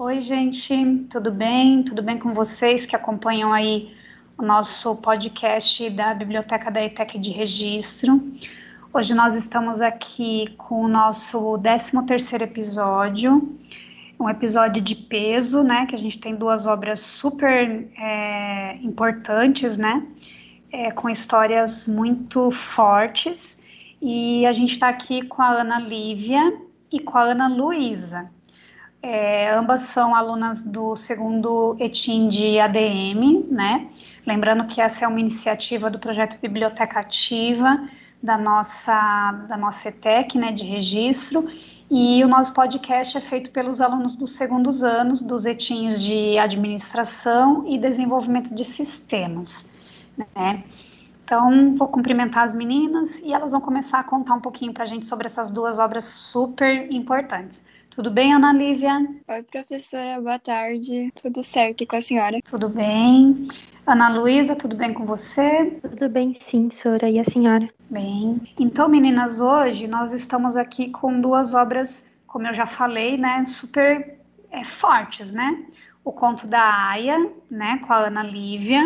Oi, gente, tudo bem? Tudo bem com vocês que acompanham aí o nosso podcast da Biblioteca da ETEC de Registro? Hoje nós estamos aqui com o nosso 13º episódio, um episódio de peso, né, que a gente tem duas obras super é, importantes, né, é, com histórias muito fortes, e a gente está aqui com a Ana Lívia e com a Ana Luísa. É, ambas são alunas do segundo ETIM de ADM, né? Lembrando que essa é uma iniciativa do projeto Biblioteca Ativa da nossa, da nossa ETEC, né, de registro, e o nosso podcast é feito pelos alunos dos segundos anos dos ETINs de Administração e Desenvolvimento de Sistemas, né? Então, vou cumprimentar as meninas e elas vão começar a contar um pouquinho para a gente sobre essas duas obras super importantes. Tudo bem, Ana Lívia? Oi, professora, boa tarde. Tudo certo e com a senhora? Tudo bem. Ana Luísa, tudo bem com você? Tudo bem, sim, senhora. E a senhora? Bem. Então, meninas, hoje nós estamos aqui com duas obras, como eu já falei, né, super é, fortes, né? O Conto da Aya, né, com a Ana Lívia,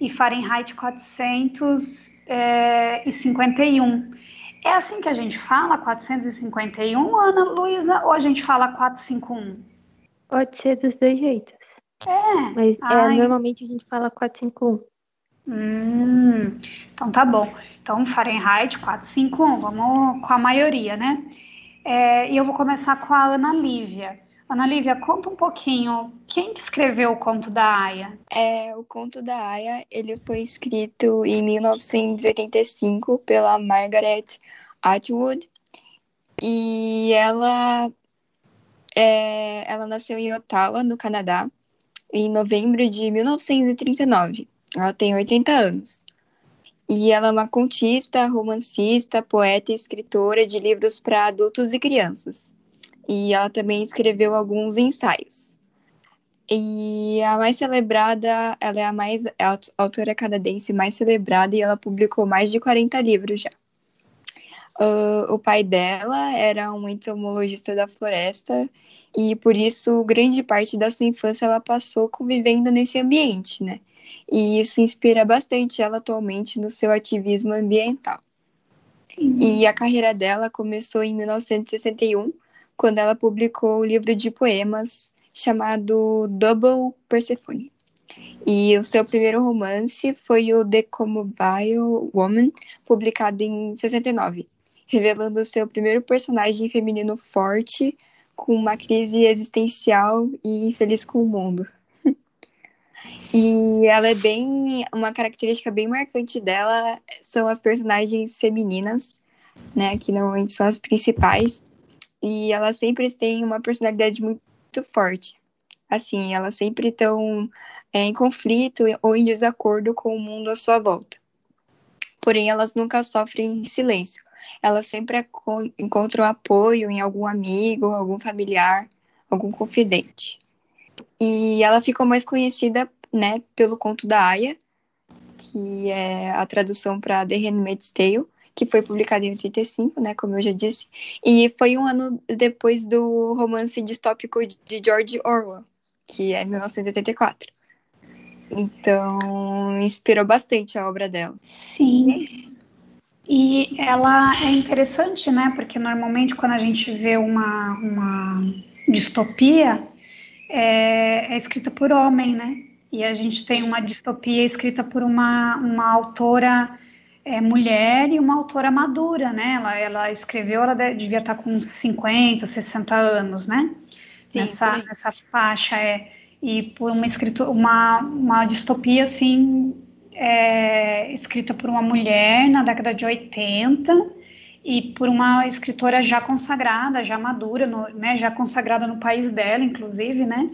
e Fahrenheit 451. É assim que a gente fala, 451, Ana Luísa, ou a gente fala 451? Pode ser dos dois jeitos. É. Mas é, normalmente a gente fala 451. Hum, então tá bom. Então, Fahrenheit 451, vamos com a maioria, né? É, e eu vou começar com a Ana Lívia. Ana Lívia, conta um pouquinho, quem escreveu o Conto da Aya? É, o Conto da Aya, ele foi escrito em 1985 pela Margaret Atwood e ela é, ela nasceu em Ottawa, no Canadá, em novembro de 1939. Ela tem 80 anos. E ela é uma contista, romancista, poeta e escritora de livros para adultos e crianças e ela também escreveu alguns ensaios. E a mais celebrada, ela é a mais é a autora canadense mais celebrada e ela publicou mais de 40 livros já. Uh, o pai dela era um entomologista da floresta e por isso grande parte da sua infância ela passou convivendo nesse ambiente, né? E isso inspira bastante ela atualmente no seu ativismo ambiental. Sim. E a carreira dela começou em 1961 quando ela publicou o livro de poemas chamado Double Persephone. E o seu primeiro romance foi o The Comobile Woman, publicado em 69, revelando seu primeiro personagem feminino forte, com uma crise existencial e infeliz com o mundo. E ela é bem. Uma característica bem marcante dela são as personagens femininas, né? Que normalmente são as principais e elas sempre têm uma personalidade muito forte. Assim, elas sempre estão é, em conflito ou em desacordo com o mundo à sua volta. Porém, elas nunca sofrem em silêncio. Elas sempre encontram apoio em algum amigo, algum familiar, algum confidente. E ela ficou mais conhecida, né, pelo conto da Aya, que é a tradução para The Handmaid's Tale, que foi publicado em 85, né, como eu já disse, e foi um ano depois do romance distópico de George Orwell, que é 1984. Então, inspirou bastante a obra dela. Sim. E ela é interessante, né? Porque normalmente quando a gente vê uma, uma distopia, é, é escrita por homem, né? E a gente tem uma distopia escrita por uma, uma autora é, mulher e uma autora madura, né? Ela, ela escreveu, ela devia estar com 50, 60 anos, né? Sim, nessa, nessa faixa, é. E por uma, escrito, uma, uma distopia, assim, é, escrita por uma mulher na década de 80 e por uma escritora já consagrada, já madura, no, né? Já consagrada no país dela, inclusive, né?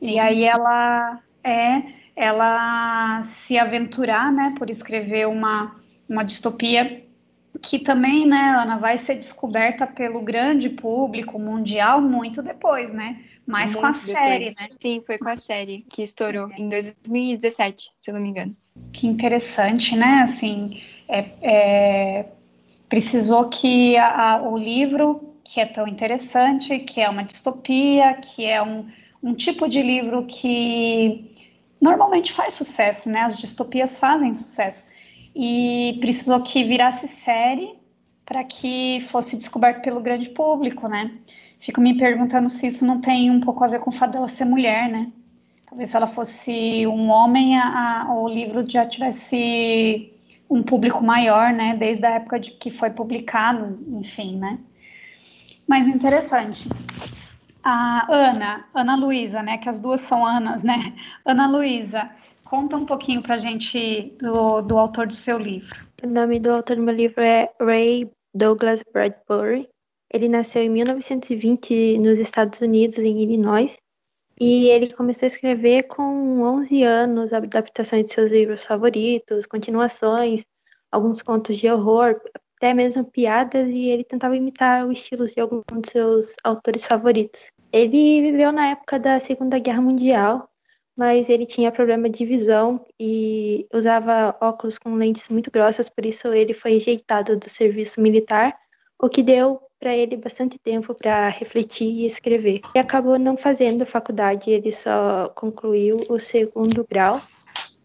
E aí ela é ela se aventurar, né, por escrever uma uma distopia que também, né, Ana, vai ser descoberta pelo grande público mundial muito depois, né? Mais muito com a depois. série, né? Sim, foi com a série que estourou em 2017, se eu não me engano. Que interessante, né? Assim, é, é precisou que a, a, o livro, que é tão interessante, que é uma distopia, que é um, um tipo de livro que normalmente faz sucesso, né? As distopias fazem sucesso. E precisou que virasse série para que fosse descoberto pelo grande público, né? Fico me perguntando se isso não tem um pouco a ver com o fato dela ser mulher, né? Talvez se ela fosse um homem, a, a, o livro já tivesse um público maior, né? Desde a época de que foi publicado, enfim, né? Mas interessante. A Ana, Ana Luísa, né? Que as duas são Anas, né? Ana Luísa, conta um pouquinho pra gente do, do autor do seu livro. O nome do autor do meu livro é Ray Douglas Bradbury. Ele nasceu em 1920 nos Estados Unidos, em Illinois, e ele começou a escrever com 11 anos adaptações de seus livros favoritos, continuações, alguns contos de horror, até mesmo piadas, e ele tentava imitar o estilo de alguns de seus autores favoritos. Ele viveu na época da Segunda Guerra Mundial, mas ele tinha problema de visão e usava óculos com lentes muito grossas, por isso ele foi rejeitado do serviço militar, o que deu para ele bastante tempo para refletir e escrever. E acabou não fazendo faculdade, ele só concluiu o segundo grau,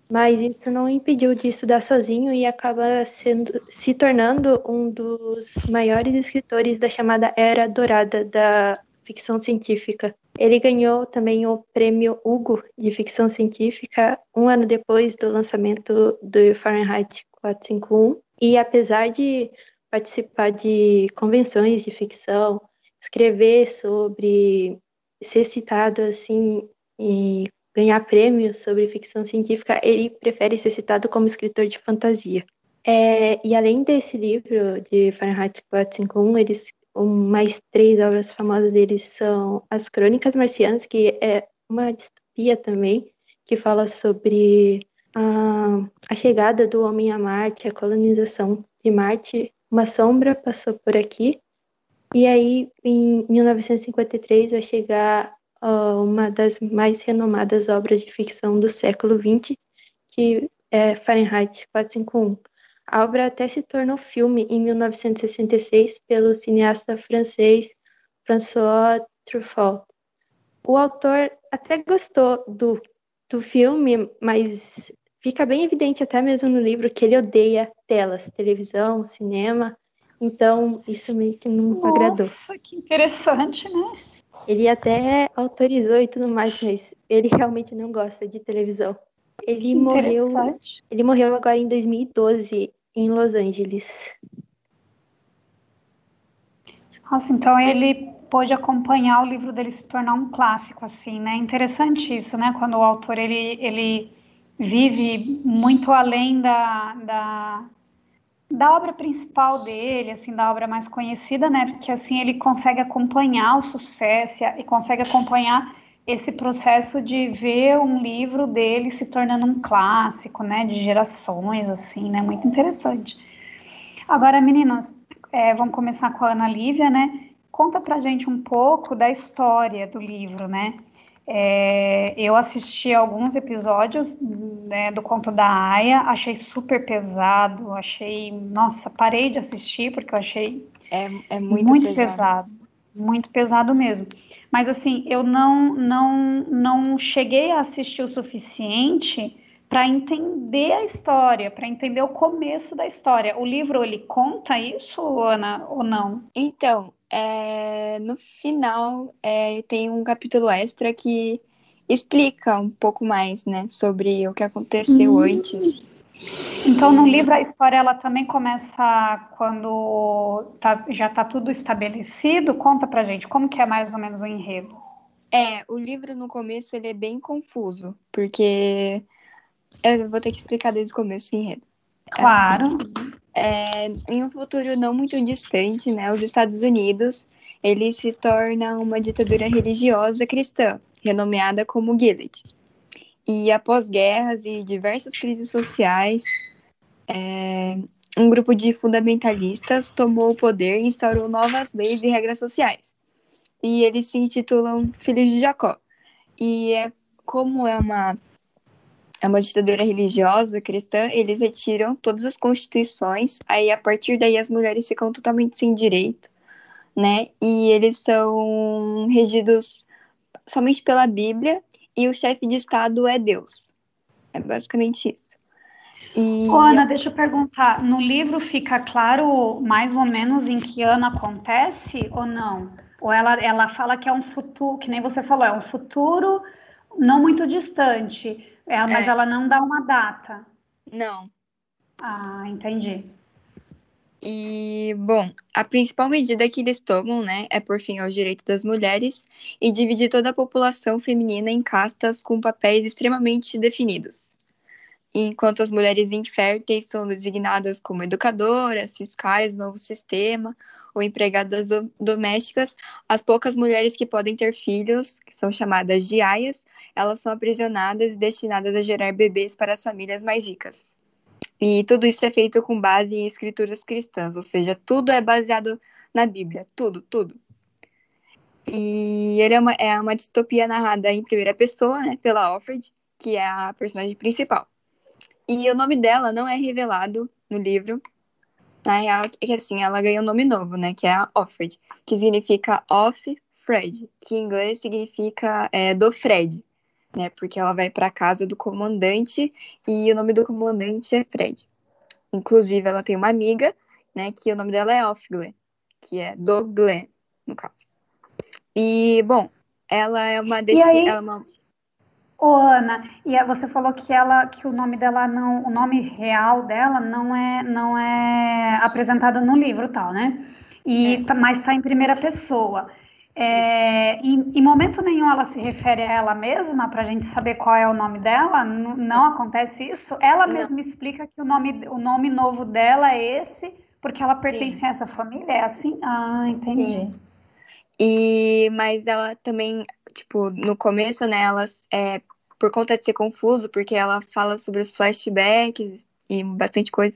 mas isso não impediu de estudar sozinho e acaba sendo, se tornando um dos maiores escritores da chamada Era Dourada da ficção científica. Ele ganhou também o prêmio Hugo de ficção científica um ano depois do lançamento do Fahrenheit 451. E apesar de participar de convenções de ficção, escrever sobre, ser citado assim e ganhar prêmios sobre ficção científica, ele prefere ser citado como escritor de fantasia. É, e além desse livro de Fahrenheit 451, eles, mais três obras famosas deles são As Crônicas Marcianas, que é uma distopia também, que fala sobre a, a chegada do homem a Marte, a colonização de Marte uma sombra passou por aqui. E aí, em 1953, vai chegar uh, uma das mais renomadas obras de ficção do século XX, que é Fahrenheit 451. A obra até se tornou filme em 1966 pelo cineasta francês François Truffaut. O autor até gostou do, do filme, mas fica bem evidente até mesmo no livro que ele odeia telas, televisão, cinema. Então, isso meio que não Nossa, agradou. Nossa, que interessante, né? Ele até autorizou e tudo mais, mas ele realmente não gosta de televisão. Ele morreu, ele morreu agora em 2012 em Los Angeles. Nossa, então ele pôde acompanhar o livro dele se tornar um clássico, assim, né? Interessante isso, né? Quando o autor ele, ele vive muito além da, da, da obra principal dele, assim, da obra mais conhecida, né? Porque assim ele consegue acompanhar o sucesso e consegue acompanhar esse processo de ver um livro dele se tornando um clássico, né? De gerações, assim, né? Muito interessante. Agora, meninas, é, vamos começar com a Ana Lívia, né? Conta pra gente um pouco da história do livro, né? É, eu assisti alguns episódios né, do conto da Aya, achei super pesado, achei, nossa, parei de assistir porque eu achei é, é muito, muito pesado. pesado. muito pesado mesmo. Mas assim, eu não não não cheguei a assistir o suficiente para entender a história, para entender o começo da história. O livro ele conta isso, Ana, ou não? Então, é, no final é, tem um capítulo extra que explica um pouco mais, né, sobre o que aconteceu hum. antes. Então, no livro a história ela também começa quando tá, já está tudo estabelecido. Conta pra gente como que é mais ou menos o enredo. É, o livro no começo ele é bem confuso, porque eu vou ter que explicar desde o começo o enredo. Claro. É assim. É, em um futuro não muito distante, né, os Estados Unidos ele se torna uma ditadura religiosa cristã, renomeada como Gilead. E após guerras e diversas crises sociais, é, um grupo de fundamentalistas tomou o poder e instaurou novas leis e regras sociais. E eles se intitulam Filhos de Jacó. E é como é uma é uma ditadura religiosa cristã, eles retiram todas as constituições, aí a partir daí as mulheres ficam totalmente sem direito, né? E eles são regidos somente pela Bíblia e o chefe de Estado é Deus. É basicamente isso. E... Ana, deixa eu perguntar. No livro fica claro mais ou menos em que ano acontece ou não? Ou ela, ela fala que é um futuro, que nem você falou, é um futuro não muito distante, é, mas é. ela não dá uma data. Não. Ah, entendi. E, bom, a principal medida que eles tomam, né, é por fim aos direitos das mulheres e dividir toda a população feminina em castas com papéis extremamente definidos. Enquanto as mulheres inférteis são designadas como educadoras, fiscais novo sistema ou empregadas do domésticas, as poucas mulheres que podem ter filhos, que são chamadas de aias, elas são aprisionadas e destinadas a gerar bebês para as famílias mais ricas. E tudo isso é feito com base em escrituras cristãs, ou seja, tudo é baseado na Bíblia, tudo, tudo. E ele é uma, é uma distopia narrada em primeira pessoa, né, pela Alfred, que é a personagem principal. E o nome dela não é revelado no livro. Na real, é que assim, ela ganhou um nome novo, né, que é a Offred, que significa Off Fred, que em inglês significa é, do Fred né? Porque ela vai para casa do comandante e o nome do comandante é Fred. Inclusive, ela tem uma amiga, né? Que o nome dela é Offglen, que é do Glenn, no caso. E, bom, ela é uma... Desse, aí... ela é uma... Ô, Ana, e você falou que ela, que o nome dela não, o nome real dela não é, não é apresentado no livro, tal, né? E, é. Tá, mas está em primeira pessoa. É, em, em, momento nenhum ela se refere a ela mesma para a gente saber qual é o nome dela. N não acontece isso. Ela mesma explica que o nome, o nome novo dela é esse porque ela pertence Sim. a essa família. É assim? Ah, entendi. Sim. E mas ela também, tipo, no começo, né? Ela, é, por conta de ser confuso, porque ela fala sobre os flashbacks e bastante coisa.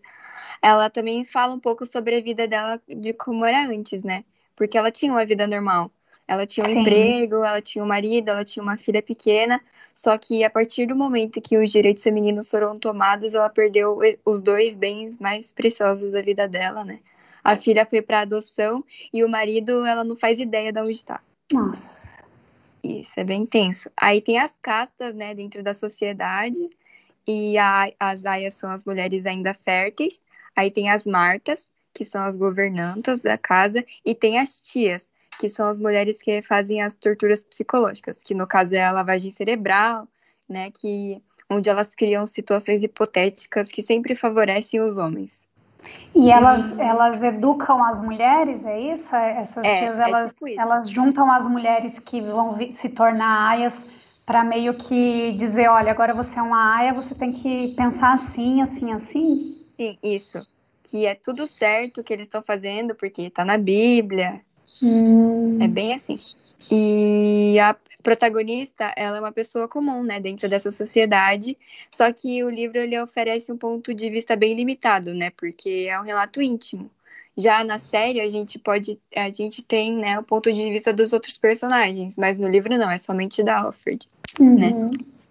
Ela também fala um pouco sobre a vida dela de como era antes, né? Porque ela tinha uma vida normal. Ela tinha um Sim. emprego, ela tinha um marido, ela tinha uma filha pequena, só que a partir do momento que os direitos femininos foram tomados, ela perdeu os dois bens mais preciosos da vida dela, né? A filha foi para adoção e o marido, ela não faz ideia de onde está. Nossa. Isso é bem tenso. Aí tem as castas, né, dentro da sociedade, e a, as aias são as mulheres ainda férteis. Aí tem as martas, que são as governantas da casa, e tem as tias, que são as mulheres que fazem as torturas psicológicas, que no caso é a lavagem cerebral, né, que onde elas criam situações hipotéticas que sempre favorecem os homens. E elas, elas educam as mulheres, é isso? É, essas é, tias, é elas, é tipo elas juntam as mulheres que vão se tornar aias para meio que dizer, olha, agora você é uma aia, você tem que pensar assim, assim, assim? Sim, isso. Que é tudo certo que eles estão fazendo, porque está na Bíblia, Hum. É bem assim. E a protagonista, ela é uma pessoa comum, né, dentro dessa sociedade, só que o livro ele oferece um ponto de vista bem limitado, né, porque é um relato íntimo. Já na série a gente pode, a gente tem, né, o ponto de vista dos outros personagens, mas no livro não, é somente da Alfred, uhum. né?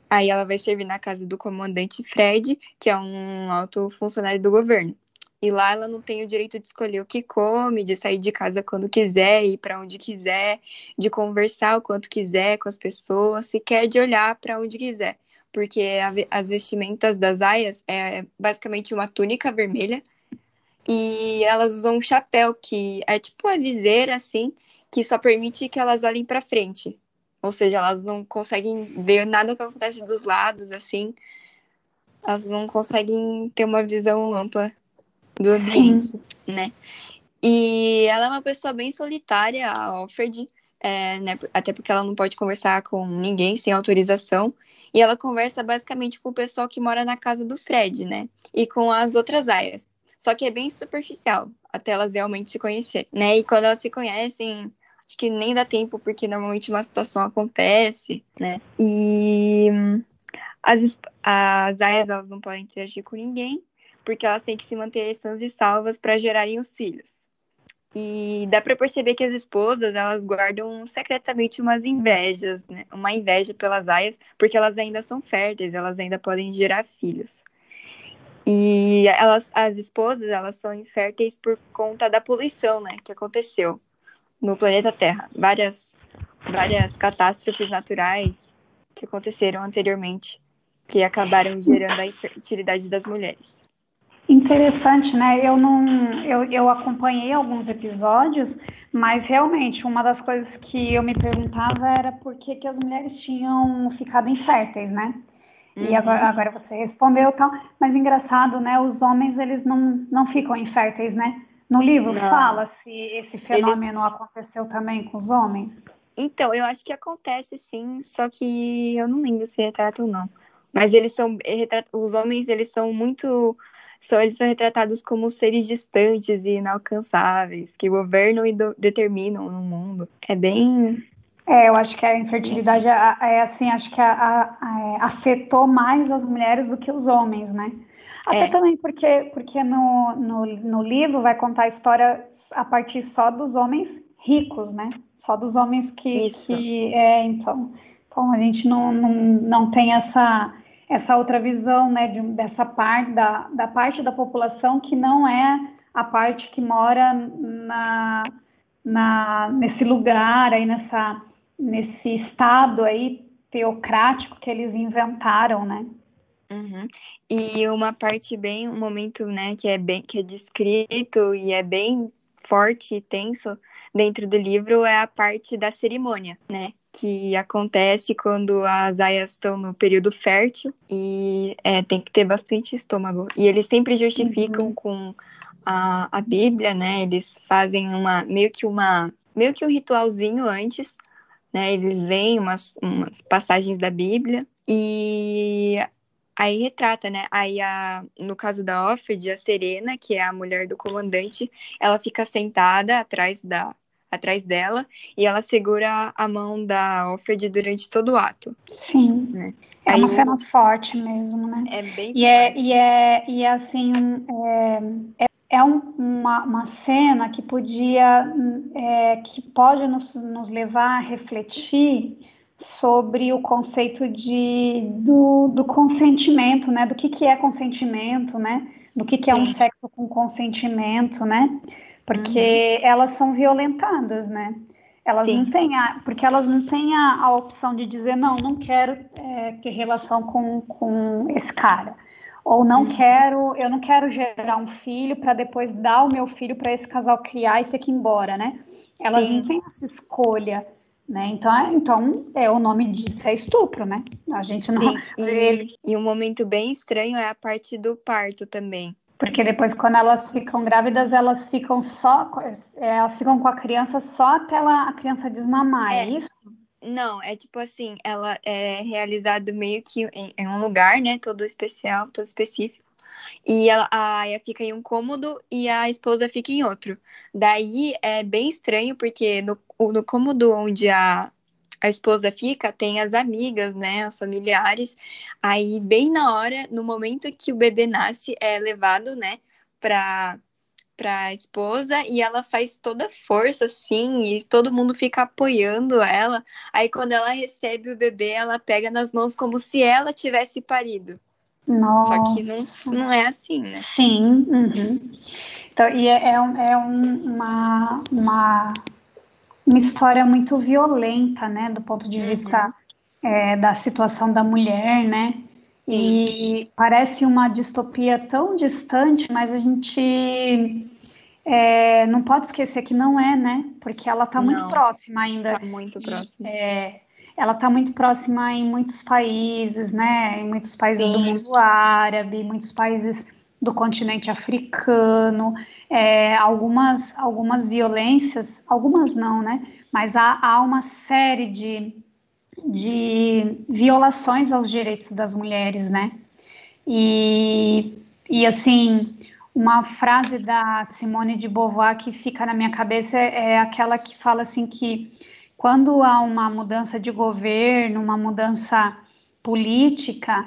Aí ela vai servir na casa do comandante Fred, que é um alto funcionário do governo. E lá ela não tem o direito de escolher o que come, de sair de casa quando quiser, ir para onde quiser, de conversar o quanto quiser com as pessoas, sequer de olhar para onde quiser. Porque a, as vestimentas das aias é basicamente uma túnica vermelha e elas usam um chapéu que é tipo uma viseira assim, que só permite que elas olhem para frente. Ou seja, elas não conseguem ver nada que acontece dos lados assim. Elas não conseguem ter uma visão ampla do ambiente, Sim. né? E ela é uma pessoa bem solitária, a Alfred, é, né, até porque ela não pode conversar com ninguém sem autorização. E ela conversa basicamente com o pessoal que mora na casa do Fred, né? E com as outras aias. Só que é bem superficial, até elas realmente se conhecerem, né? E quando elas se conhecem, acho que nem dá tempo, porque normalmente uma situação acontece, né? E as, as aias, elas não podem interagir com ninguém porque elas têm que se manter sãs e salvas para gerarem os filhos. E dá para perceber que as esposas, elas guardam secretamente umas invejas, né? Uma inveja pelas aias, porque elas ainda são férteis, elas ainda podem gerar filhos. E elas, as esposas, elas são inférteis por conta da poluição, né, que aconteceu no planeta Terra. Várias várias catástrofes naturais que aconteceram anteriormente, que acabaram gerando a infertilidade das mulheres. Interessante, né? Eu não, eu, eu acompanhei alguns episódios, mas realmente uma das coisas que eu me perguntava era por que, que as mulheres tinham ficado inférteis, né? Uhum. E agora, agora você respondeu tal, mas engraçado, né? Os homens eles não, não ficam inférteis, né? No livro não. fala se esse fenômeno eles... aconteceu também com os homens. Então, eu acho que acontece sim, só que eu não lembro se retrata ou não. Mas eles são os homens, eles são muito são eles são retratados como seres distantes e inalcançáveis, que governam e determinam no mundo. É bem é, eu acho que a infertilidade é, é assim, acho que a, a, a, é, afetou mais as mulheres do que os homens, né? Até é. também porque, porque no, no, no, livro vai contar a história a partir só dos homens ricos, né? Só dos homens que. Isso. que é, então, então a gente não, não, não tem essa, essa outra visão, né? De, dessa parte da, da parte da população que não é a parte que mora na, na, nesse lugar aí, nessa nesse estado aí teocrático que eles inventaram, né? Uhum. E uma parte bem, um momento, né, que é bem, que é descrito e é bem forte e tenso dentro do livro é a parte da cerimônia, né? Que acontece quando as aias estão no período fértil e é, tem que ter bastante estômago. E eles sempre justificam uhum. com a, a Bíblia, né? Eles fazem uma meio que uma meio que um ritualzinho antes né? Eles leem umas, umas passagens da Bíblia e aí retrata, né? Aí a, no caso da Offred, a Serena, que é a mulher do comandante, ela fica sentada atrás da atrás dela e ela segura a mão da Offred durante todo o ato. Sim. Né? É aí uma cena forte mesmo, né? É bem e é, forte. É, e, é, e assim, é, é é um, uma, uma, cena que podia, é, que pode nos, nos, levar a refletir sobre o conceito de, do, do consentimento, né? Do que, que é consentimento, né? Do que, que é um sexo com consentimento, né? Porque uhum. elas são violentadas, né? Elas Sim. não têm a, porque elas não têm a, a opção de dizer não, não quero é, ter relação com, com esse cara ou não uhum. quero, eu não quero gerar um filho para depois dar o meu filho para esse casal criar e ter que ir embora, né? Elas Sim. não têm essa escolha, né? Então, é, então é o nome disso é estupro, né? A gente não. Sim. E, e um momento bem estranho é a parte do parto também. Porque depois, quando elas ficam grávidas, elas ficam só, elas ficam com a criança só até ela, a criança desmamar, é, é isso? Não, é tipo assim, ela é realizado meio que em, em, um lugar, né, todo especial, todo específico. E ela, a Aya fica em um cômodo e a esposa fica em outro. Daí é bem estranho, porque no, no cômodo onde a, a esposa fica, tem as amigas, né, os familiares. Aí, bem na hora, no momento que o bebê nasce, é levado, né, para para a esposa e ela faz toda força assim e todo mundo fica apoiando ela. Aí quando ela recebe o bebê, ela pega nas mãos como se ela tivesse parido. Nossa. Só que não, não é assim, né? Sim. Uhum. Então, e é, é, um, é uma, uma, uma história muito violenta, né, do ponto de uhum. vista é, da situação da mulher, né? E parece uma distopia tão distante, mas a gente é, não pode esquecer que não é, né? Porque ela está muito próxima ainda. Está muito próxima. É, ela está muito próxima em muitos países, né? Em muitos países Sim. do mundo árabe, muitos países do continente africano, é, algumas, algumas violências, algumas não, né? Mas há, há uma série de de violações aos direitos das mulheres, né? E, e assim, uma frase da Simone de Beauvoir que fica na minha cabeça é, é aquela que fala assim que quando há uma mudança de governo, uma mudança política,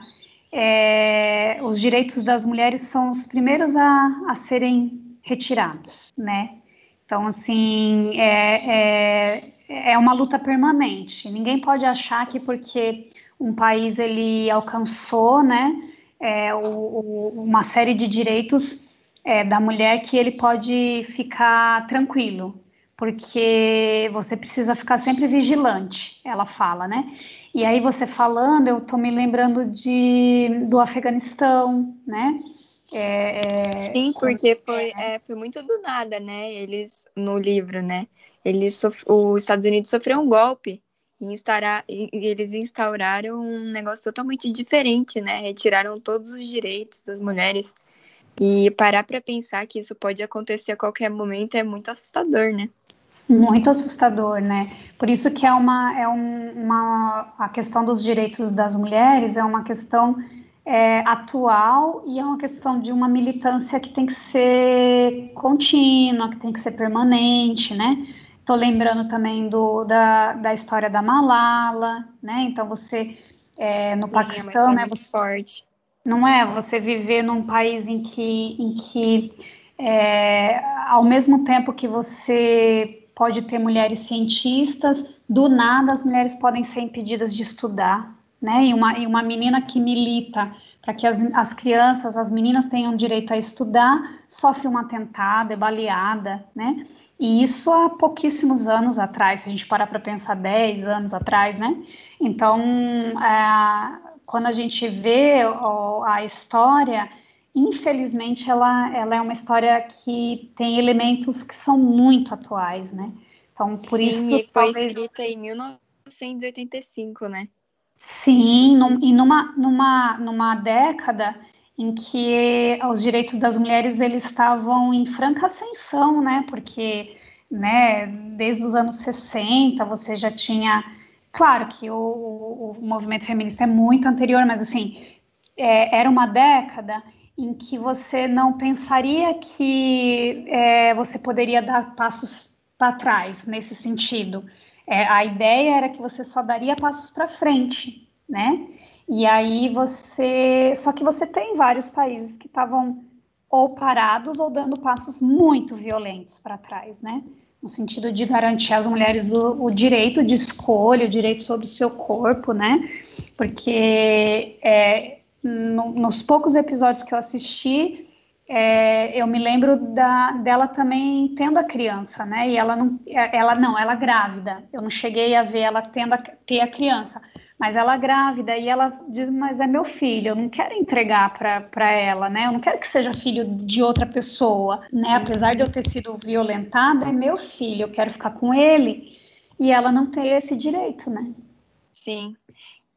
é, os direitos das mulheres são os primeiros a, a serem retirados, né? Então, assim, é, é, é uma luta permanente. Ninguém pode achar que porque um país ele alcançou, né, é, o, o, uma série de direitos é, da mulher que ele pode ficar tranquilo, porque você precisa ficar sempre vigilante, ela fala, né? E aí você falando, eu tô me lembrando de, do Afeganistão, né? É, é, Sim, porque foi, é, foi muito do nada, né? Eles, no livro, né? Eles, os Estados Unidos sofreu um golpe e, instaurar, e eles instauraram um negócio totalmente diferente, né? Retiraram todos os direitos das mulheres. E parar para pensar que isso pode acontecer a qualquer momento é muito assustador, né? Muito assustador, né? Por isso que é uma, é um, uma a questão dos direitos das mulheres é uma questão é, atual e é uma questão de uma militância que tem que ser contínua, que tem que ser permanente, né? Estou lembrando também do, da, da história da Malala, né? Então você é, no Sim, Paquistão, é né? Você, forte. Não é? Você viver num país em que, em que é, ao mesmo tempo que você pode ter mulheres cientistas, do nada as mulheres podem ser impedidas de estudar, né? E uma, e uma menina que milita para que as, as crianças, as meninas tenham direito a estudar, sofre um atentado, é baleada, né? E isso há pouquíssimos anos atrás, se a gente parar para pensar 10 anos atrás, né? Então, é, quando a gente vê a história, infelizmente, ela, ela é uma história que tem elementos que são muito atuais, né? Então, por Sim, isso. E foi talvez... escrita em 1985, né? Sim, num, e numa, numa, numa década em que os direitos das mulheres eles estavam em franca ascensão, né? Porque, né, desde os anos 60 você já tinha, claro que o, o, o movimento feminista é muito anterior, mas assim é, era uma década em que você não pensaria que é, você poderia dar passos para trás nesse sentido. É, a ideia era que você só daria passos para frente, né? E aí você. Só que você tem vários países que estavam ou parados ou dando passos muito violentos para trás, né? No sentido de garantir às mulheres o, o, direito de escolha, o direito sobre o seu corpo, né? Porque é, no, nos poucos episódios que eu assisti, é, eu me lembro da, dela também tendo a criança, né? E ela não, ela não, ela grávida. Eu não cheguei a ver ela tendo a, ter a criança, mas ela grávida e ela diz: Mas é meu filho, eu não quero entregar para ela, né? Eu não quero que seja filho de outra pessoa, né? Apesar de eu ter sido violentada, é meu filho, eu quero ficar com ele. E ela não tem esse direito, né? Sim.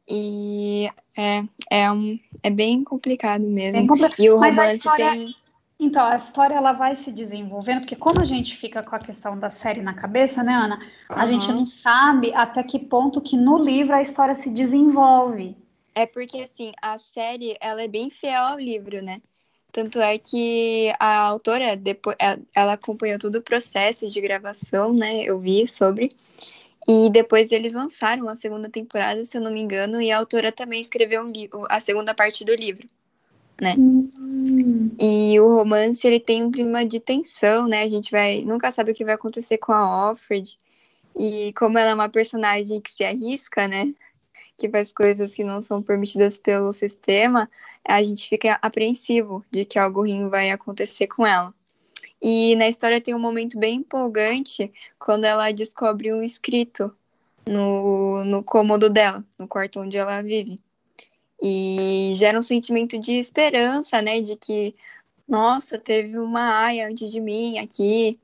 E é, é, um, é bem complicado mesmo. Bem complicado. E o Mas romance história, tem. Então, a história ela vai se desenvolvendo, porque como a gente fica com a questão da série na cabeça, né, Ana? A uhum. gente não sabe até que ponto que no livro a história se desenvolve. É porque, assim, a série, ela é bem fiel ao livro, né? Tanto é que a autora, depois, ela acompanhou todo o processo de gravação, né? Eu vi sobre. E depois eles lançaram a segunda temporada, se eu não me engano, e a autora também escreveu um a segunda parte do livro, né? Hum. E o romance, ele tem um clima de tensão, né? A gente vai nunca sabe o que vai acontecer com a Alfred. E como ela é uma personagem que se arrisca, né? Que faz coisas que não são permitidas pelo sistema, a gente fica apreensivo de que algo ruim vai acontecer com ela. E na história tem um momento bem empolgante quando ela descobre um escrito no, no cômodo dela, no quarto onde ela vive. E gera um sentimento de esperança, né? De que, nossa, teve uma aia antes de mim aqui,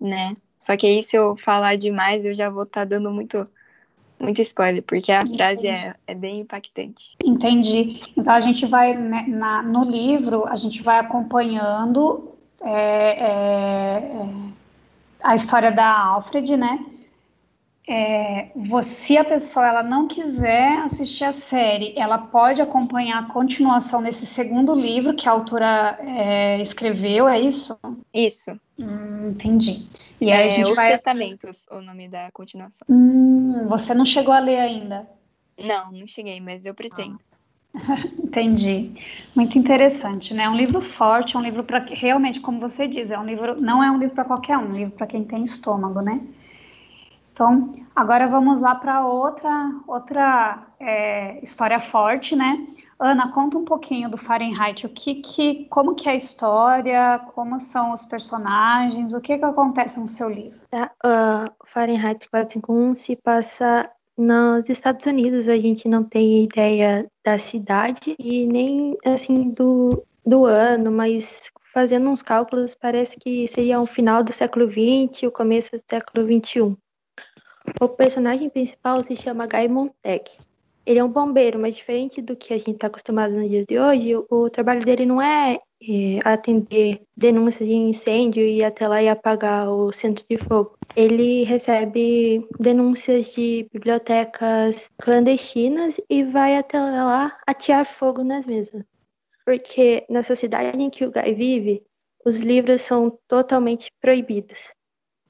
né? Só que aí, se eu falar demais, eu já vou estar tá dando muito, muito spoiler, porque a frase é, é bem impactante. Entendi. Então a gente vai, né, na, no livro, a gente vai acompanhando é, é, é, a história da Alfred, né? É, se a pessoa ela não quiser assistir a série, ela pode acompanhar a continuação desse segundo livro que a autora é, escreveu, é isso? Isso. Hum, entendi. E aí é, a gente Os vai... Testamentos, o nome da continuação. Hum, você não chegou a ler ainda? Não, não cheguei, mas eu pretendo. Ah. Entendi. Muito interessante, né? É um livro forte, é um livro para realmente, como você diz, é um livro, não é um livro para qualquer um, é um livro para quem tem estômago, né? Então, agora vamos lá para outra outra é, história forte, né? Ana, conta um pouquinho do Fahrenheit. O que, que, como que é a história? Como são os personagens? O que que acontece no seu livro? Uh, Fahrenheit 451 se passa nos Estados Unidos. A gente não tem ideia da cidade e nem assim do, do ano, mas fazendo uns cálculos parece que seria o final do século XX, o começo do século XXI. O personagem principal se chama Guy Montag. Ele é um bombeiro, mas diferente do que a gente está acostumado nos dias de hoje, o, trabalho dele não é, é, atender denúncias de incêndio e até lá e apagar o centro de fogo. Ele recebe denúncias de bibliotecas clandestinas e vai até lá atear fogo nas mesas. Porque na sociedade em que o Guy vive, os livros são totalmente proibidos.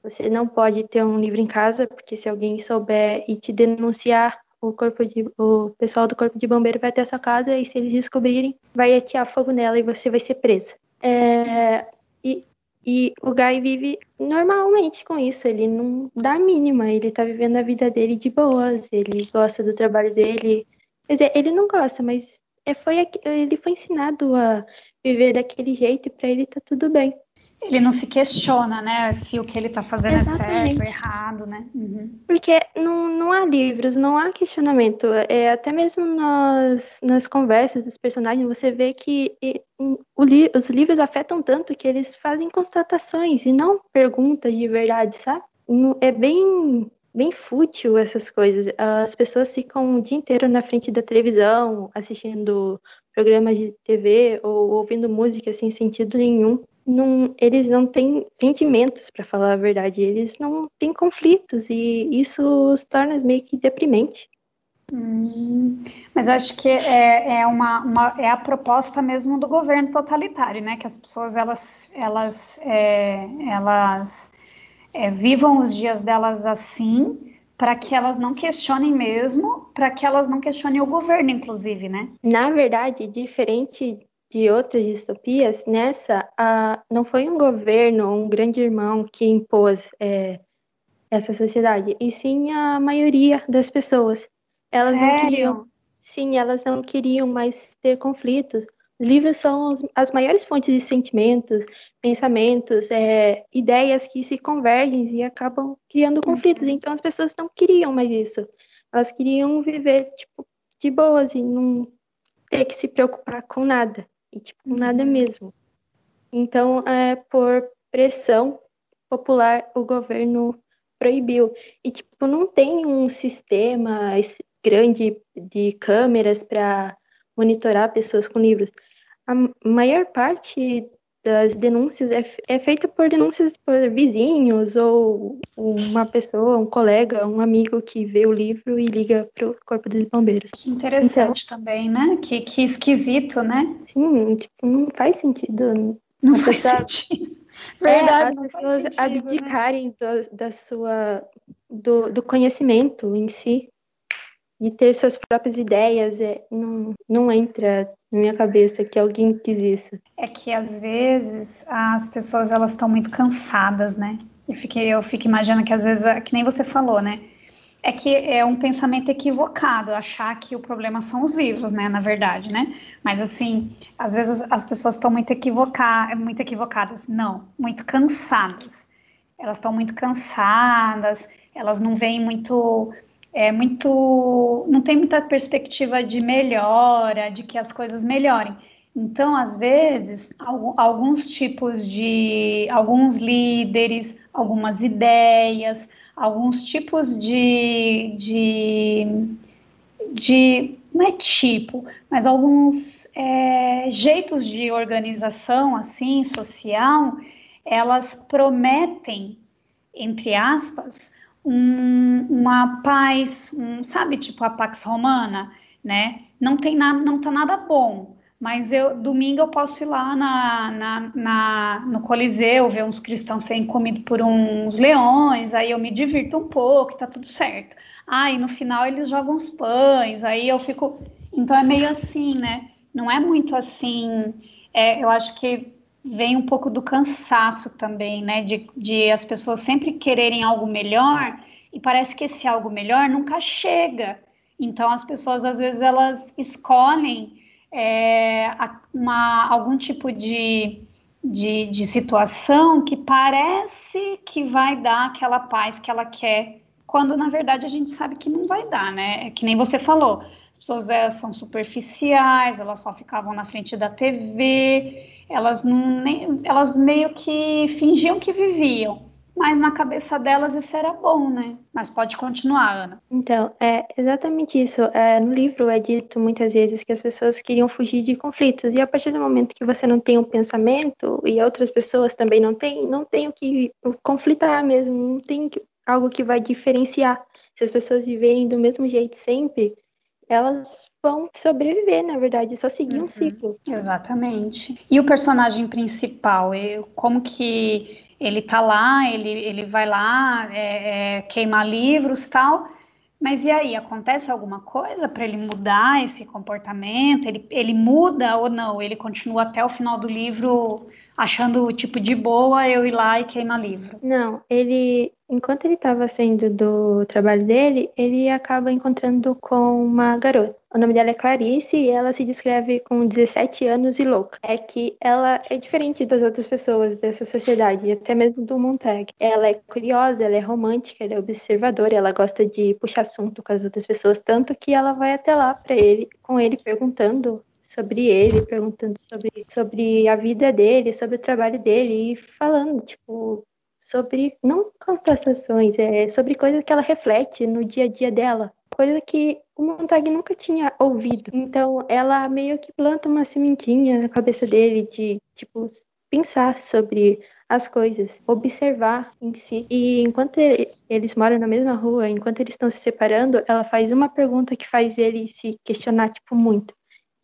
Você não pode ter um livro em casa, porque se alguém souber e te denunciar, o corpo de o pessoal do corpo de bombeiro vai até a sua casa e se eles descobrirem, vai atirar fogo nela e você vai ser presa. É, e, e o Guy vive normalmente com isso, ele não dá a mínima, ele tá vivendo a vida dele de boas, ele gosta do trabalho dele. Quer dizer, ele não gosta, mas é, foi, ele foi ensinado a viver daquele jeito e para ele tá tudo bem. Ele não se questiona, né, se o que ele está fazendo Exatamente. é certo ou errado, né? Uhum. Porque não, não há livros, não há questionamento. É, até mesmo nas, nas conversas dos personagens, você vê que e, o, os livros afetam tanto que eles fazem constatações e não perguntas de verdade, sabe? É bem, bem fútil essas coisas. As pessoas ficam o dia inteiro na frente da televisão, assistindo programas de TV ou ouvindo música sem sentido nenhum não, eles não têm sentimentos, para falar a verdade, eles não têm conflitos e isso os torna meio que deprimente. Hum, mas acho que é, é, uma, uma, é a proposta mesmo do governo totalitário, né? Que as pessoas elas, elas, é, elas é, vivam os dias delas assim, para que elas não questionem mesmo, para que elas não questionem o governo, inclusive, né? Na verdade, diferente de outras distopias, nessa a, não foi um governo, um grande irmão que impôs é, essa sociedade, e sim a maioria das pessoas. Elas Sério? não queriam, sim, elas não queriam mais ter conflitos. Os livros são as maiores fontes de sentimentos, pensamentos, é, ideias que se convergem e acabam criando conflitos. Uhum. Então as pessoas não queriam mais isso. Elas queriam viver tipo de boas e não ter que se preocupar com nada. E, tipo, nada uhum. mesmo. Então, é, por pressão popular, o governo proibiu. E, tipo, não tem um sistema grande de câmeras para monitorar pessoas com livros. A maior parte das denúncias é, é, feita por denúncias por vizinhos ou uma pessoa, um colega, um amigo que vê o livro e liga para o Corpo dos Bombeiros. Que interessante então, também, né? Que, que esquisito, né? Sim, tipo, não faz sentido. Não faz pessoa, sentido. Verdade, é, as pessoas sentido, né? abdicarem né? do, da sua, do, do conhecimento em si de ter suas próprias ideias, é, não, não entra na minha cabeça que alguém quis isso. É que às vezes as pessoas elas estão muito cansadas, né? Eu, fiquei, eu fico imaginando que às vezes, que nem você falou, né? É que é um pensamento equivocado achar que o problema são os livros, né? Na verdade, né? Mas assim, às vezes as pessoas estão muito, equivocar, muito equivocadas. Não, muito cansadas. Elas estão muito cansadas, elas não veem muito é muito, não tem muita perspectiva de melhora, de que as coisas melhorem. Então, às vezes, alguns tipos de, alguns líderes, algumas ideias, alguns tipos de, de, de não é tipo, mas alguns é, jeitos de organização, assim, social, elas prometem, entre aspas, um, uma paz, um, sabe, tipo a Pax Romana, né? Não tem nada, não tá nada bom. Mas eu, domingo eu posso ir lá na, na, na, no Coliseu, ver uns cristãos serem comidos por uns leões, aí eu me divirto um pouco, tá tudo certo. Aí no final eles jogam os pães, aí eu fico. Então é meio assim, né? Não é muito assim. É, eu acho que vem um pouco do cansaço também, né? De, de as pessoas sempre quererem algo melhor e parece que esse algo melhor nunca chega. Então as pessoas às vezes elas escolhem é, uma, algum tipo de, de, de situação que parece que vai dar aquela paz que ela quer, quando na verdade a gente sabe que não vai dar, né? É que nem você falou, as pessoas elas são superficiais, elas só ficavam na frente da TV, elas, nem, elas meio que fingiam que viviam mas na cabeça delas isso era bom, né? Mas pode continuar, Ana. Então, é exatamente isso. É, no livro é dito muitas vezes que as pessoas queriam fugir de conflitos, e a partir do momento que você não tem um pensamento e outras pessoas também não têm, não tem o que conflitar mesmo, não tem algo que vai diferenciar. Se as pessoas viverem do mesmo jeito sempre, elas vão sobreviver, na verdade, só seguir uhum, um ciclo. Exatamente. E o personagem principal, como que ele tá lá, ele, ele vai lá é, é, queimar livros tal, mas e aí, acontece alguma coisa para ele mudar esse comportamento? Ele, ele muda ou não? Ele continua até o final do livro achando tipo de boa eu ir lá e queimar livro? Não, ele, enquanto ele estava saindo do trabalho dele, ele acaba encontrando com uma garota. O nome dela é Clarice e ela se descreve com 17 anos e louca. É que ela é diferente das outras pessoas dessa sociedade, até mesmo do Montag. Ela é curiosa, ela é romântica, ela é observadora, ela gosta de puxar assunto com as outras pessoas, tanto que ela vai até lá para ele, com ele perguntando sobre ele, perguntando sobre, sobre a vida dele, sobre o trabalho dele e falando, tipo, sobre não contestações, é sobre coisas que ela reflete no dia a dia dela coisa que o Montag nunca tinha ouvido. Então, ela meio que planta uma sementinha na cabeça dele de, tipo, pensar sobre as coisas, observar em si. E enquanto eles moram na mesma rua, enquanto eles estão se separando, ela faz uma pergunta que faz ele se questionar, tipo, muito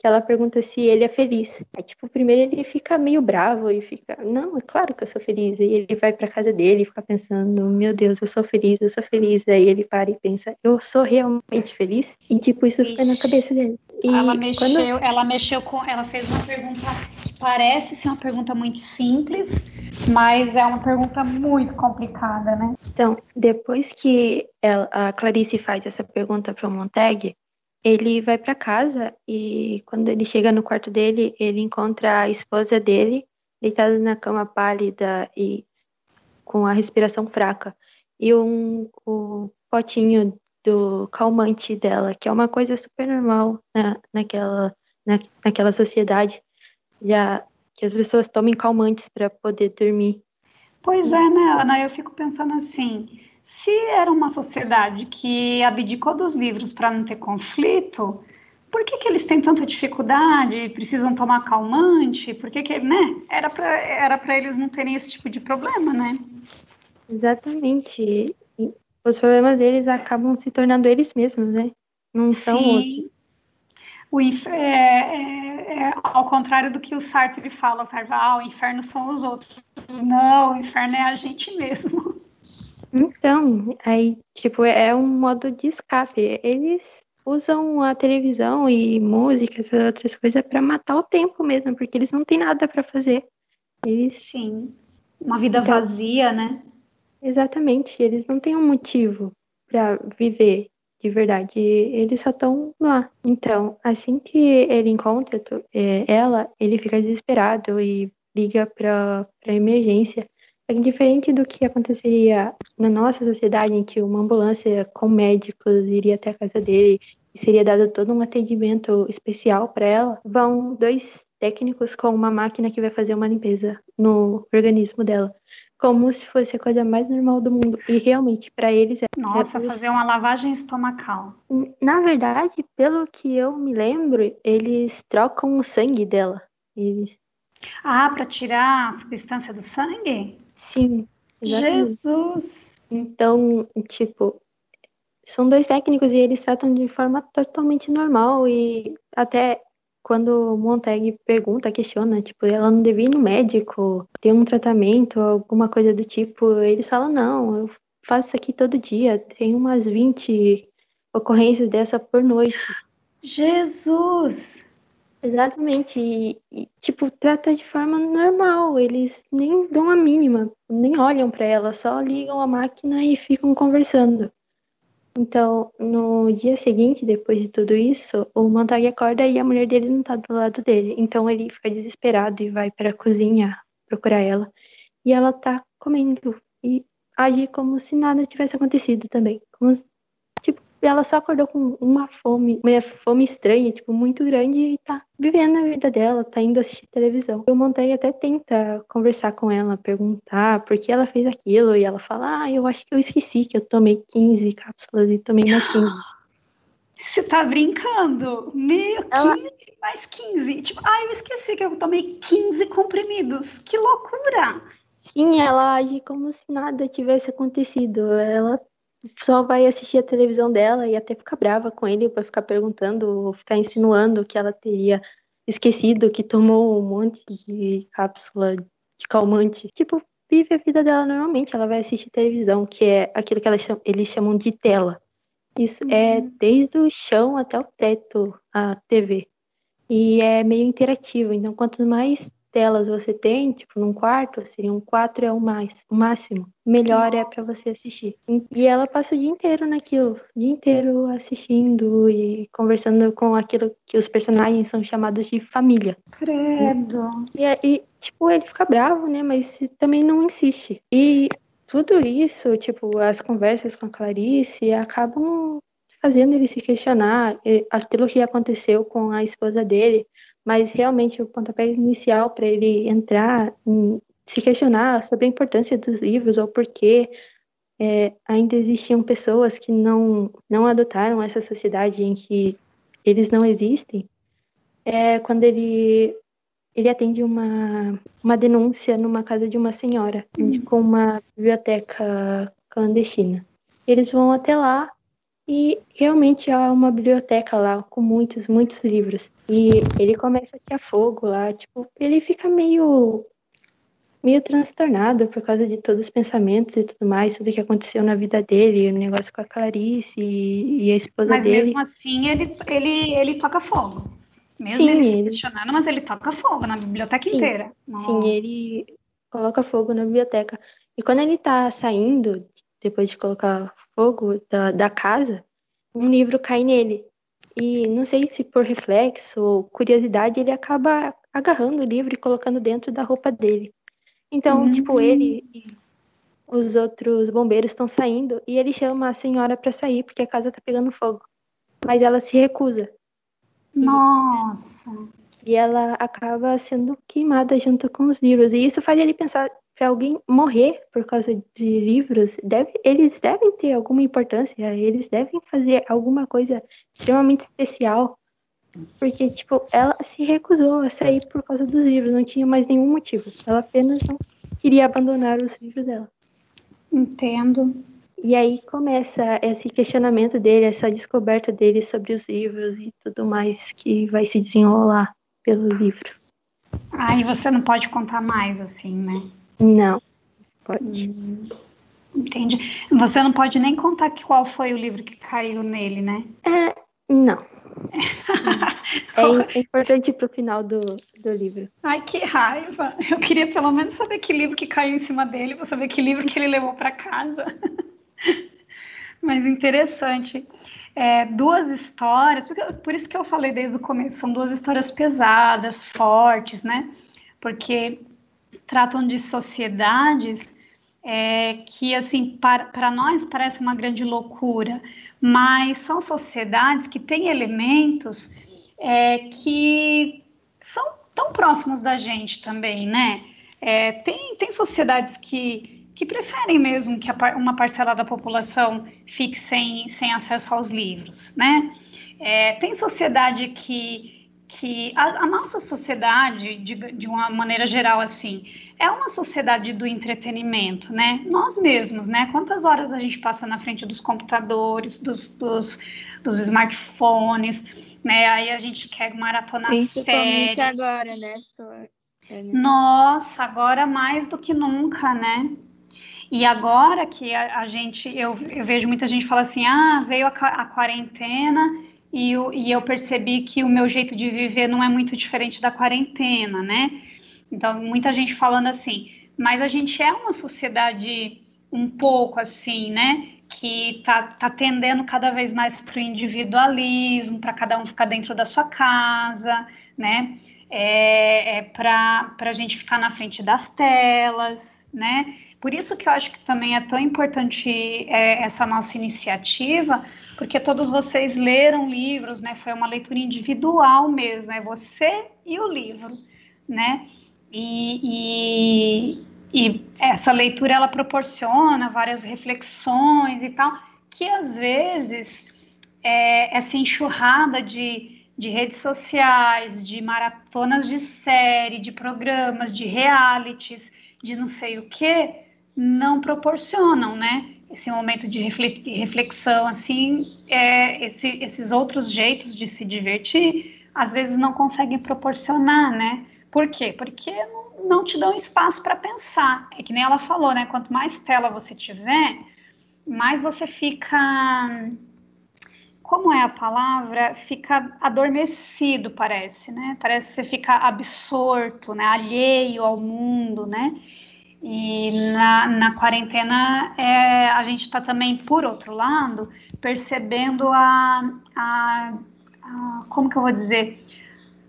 ela pergunta se ele é feliz. Aí, tipo, primeiro ele fica meio bravo e fica, não, é claro que eu sou feliz. E ele vai para casa dele e fica pensando, meu Deus, eu sou feliz, eu sou feliz. Aí ele para e pensa, eu sou realmente feliz? E, tipo, isso Ixi. fica na cabeça dele. E ela mexeu, quando... ela mexeu com, ela fez uma pergunta que parece ser uma pergunta muito simples, mas é uma pergunta muito complicada, né? Então, depois que ela, a Clarice faz essa pergunta para o Montag, ele vai para casa e quando ele chega no quarto dele, ele encontra a esposa dele deitada na cama pálida e com a respiração fraca e um o potinho do calmante dela, que é uma coisa super normal na, naquela na, naquela sociedade, já que as pessoas tomem calmantes para poder dormir. Pois é, né, Ana? Eu fico pensando assim, se era uma sociedade que abdicou dos livros para não ter conflito, por que, que eles têm tanta dificuldade, precisam tomar calmante? Por que, que né? Era para era eles não terem esse tipo de problema, né? Exatamente. Os problemas deles acabam se tornando eles mesmos, né? Não são Sim. outros. O inf... é, é, é, ao contrário do que o Sartre fala, o Sartre fala, ah, o inferno são os outros. Não, o inferno é a gente mesmo. Então, aí, tipo, é um modo de escape. Eles usam a televisão e música, essas outras coisas, para matar o tempo mesmo, porque eles não têm nada para fazer. Eles... Sim. Uma vida então, vazia, né? Exatamente. Eles não têm um motivo para viver de verdade. Eles só estão lá. Então, assim que ele encontra é, ela, ele fica desesperado e liga para emergência. É diferente do que aconteceria na nossa sociedade, em que uma ambulância com médicos iria até a casa dele e seria dado todo um atendimento especial para ela, vão dois técnicos com uma máquina que vai fazer uma limpeza no organismo dela. Como se fosse a coisa mais normal do mundo. E realmente, para eles é. Nossa, é fazer uma lavagem estomacal. Na verdade, pelo que eu me lembro, eles trocam o sangue dela. Eles ah, para tirar a substância do sangue? Sim. Exatamente. Jesus! Então, tipo, são dois técnicos e eles tratam de forma totalmente normal e até quando Montag pergunta, questiona, tipo, ela não devia ir no médico, ter um tratamento, alguma coisa do tipo, eles falam, não, eu faço isso aqui todo dia, tem umas 20 ocorrências dessa por noite. Jesus! Exatamente. E, e, tipo, trata de forma normal. Eles nem dão a mínima, nem olham para ela, só ligam a máquina e ficam conversando. Então, no dia seguinte, depois de tudo isso, o Montag acorda e a mulher dele não tá do lado dele. Então ele fica desesperado e vai para a cozinha procurar ela. E ela tá comendo e age como se nada tivesse acontecido também. Como ela só acordou com uma fome, uma fome estranha, tipo, muito grande e tá vivendo a vida dela, tá indo assistir televisão. O Montanha até tenta conversar com ela, perguntar por que ela fez aquilo, e ela fala, ah, eu acho que eu esqueci que eu tomei 15 cápsulas e tomei mais 15. Você tá brincando? Meu, 15 ela... mais 15. Tipo, ah, eu esqueci que eu tomei 15 comprimidos. Que loucura! Sim, ela age como se nada tivesse acontecido. Ela só vai assistir a televisão dela e até ficar brava com ele, vai ficar perguntando, ou ficar insinuando que ela teria esquecido que tomou um monte de cápsula de calmante. Tipo, vive a vida dela normalmente, ela vai assistir televisão, que é aquilo que eles chamam de tela. Isso é uhum. é desde o chão até o teto, a TV. E é meio interativo, então quanto mais telas você tem, tipo, num quarto, seriam quatro é o mais, o máximo. Melhor é para você assistir. E ela passa o dia inteiro naquilo, o dia inteiro assistindo e conversando com aquilo que os personagens são chamados de família. Credo. E, e tipo, ele fica bravo, né? Mas também não insiste. E tudo isso, tipo, as conversas com a Clarice acabam fazendo ele se questionar aquilo que aconteceu com a esposa dele, mas realmente o pontapé inicial para ele entrar, em, se questionar sobre a importância dos livros ou por que é, ainda existiam pessoas que não, não adotaram essa sociedade em que eles não existem, é quando ele, ele atende uma, uma denúncia numa casa de uma senhora, uhum. com uma biblioteca clandestina. Eles vão até lá e realmente há uma biblioteca lá com muitos, muitos livros. E ele começa a fogo lá, tipo, ele fica meio meio transtornado por causa de todos os pensamentos e tudo mais, tudo que aconteceu na vida dele, o negócio com a Clarice e, e a esposa mas dele. Mas mesmo assim ele, ele, ele toca fogo. Mesmo Sim, ele se questionando, mas ele toca fogo na biblioteca Sim. inteira. Sim, ele coloca fogo na biblioteca. E quando ele tá saindo, depois de colocar fogo da, da casa, um livro cai nele. E não sei se por reflexo ou curiosidade, ele acaba agarrando o livro e colocando dentro da roupa dele. Então, uhum. tipo, ele e os outros bombeiros estão saindo e ele chama a senhora para sair porque a casa tá pegando fogo. Mas ela se recusa. Nossa! E ela acaba sendo queimada junto com os livros. E isso faz ele pensar, para alguém morrer por causa de livros, deve, eles devem ter alguma importância, eles devem fazer alguma coisa extremamente especial. Porque, tipo, ela se recusou a sair por causa dos livros, não tinha mais nenhum motivo. Ela apenas não queria abandonar os livros dela. Entendo. E aí começa esse questionamento dele, essa descoberta dele sobre os livros e tudo mais que vai se desenrolar pelo livro. Ah, e você não pode contar mais, assim, né? Não, pode. Hum, entendi. Você não pode nem contar qual foi o livro que caiu nele, né? É, não. é, é importante para o final do, do livro. Ai, que raiva! Eu queria pelo menos saber que livro que caiu em cima dele, para saber que livro que ele levou para casa. Mas interessante. É, duas histórias, porque, por isso que eu falei desde o começo, são duas histórias pesadas, fortes, né? Porque tratam de sociedades é, que, assim, para nós parece uma grande loucura, mas são sociedades que têm elementos é, que são tão próximos da gente também, né? É, tem, tem sociedades que, que preferem mesmo que a, uma parcela da população fique sem, sem acesso aos livros, né? É, tem sociedade que que a, a nossa sociedade, de, de, uma maneira geral, assim, é uma sociedade do entretenimento, né? Nós mesmos, né? Quantas horas a gente passa na frente dos computadores, dos, dos, dos smartphones, né? Aí a gente quer maratonar Principalmente agora, né? É, né? Nossa, agora mais do que nunca, né? E agora que a, a gente, eu, eu, vejo muita gente falar assim, ah, veio a, a quarentena e eu, e eu percebi que o meu jeito de viver não é muito diferente da quarentena, né? Então, muita gente falando assim, mas a gente é uma sociedade um pouco assim, né? que está tá tendendo cada vez mais para o individualismo, para cada um ficar dentro da sua casa, né? É, é para a gente ficar na frente das telas, né? Por isso que eu acho que também é tão importante é, essa nossa iniciativa, porque todos vocês leram livros, né? Foi uma leitura individual mesmo, é você e o livro, né? E, e, e essa leitura ela proporciona várias reflexões e tal, que às vezes é, essa enxurrada de, de redes sociais, de maratonas de série, de programas, de realities, de não sei o que, não proporcionam, né? Esse momento de reflexão, assim, é, esse, esses outros jeitos de se divertir, às vezes não conseguem proporcionar, né? Por quê? Porque não, não te dão espaço para pensar. É que nem ela falou, né? Quanto mais tela você tiver, mais você fica. Como é a palavra? Fica adormecido, parece, né? Parece que você fica absorto, né? Alheio ao mundo, né? E na, na quarentena é, a gente está também, por outro lado, percebendo a, a, a, como que eu vou dizer,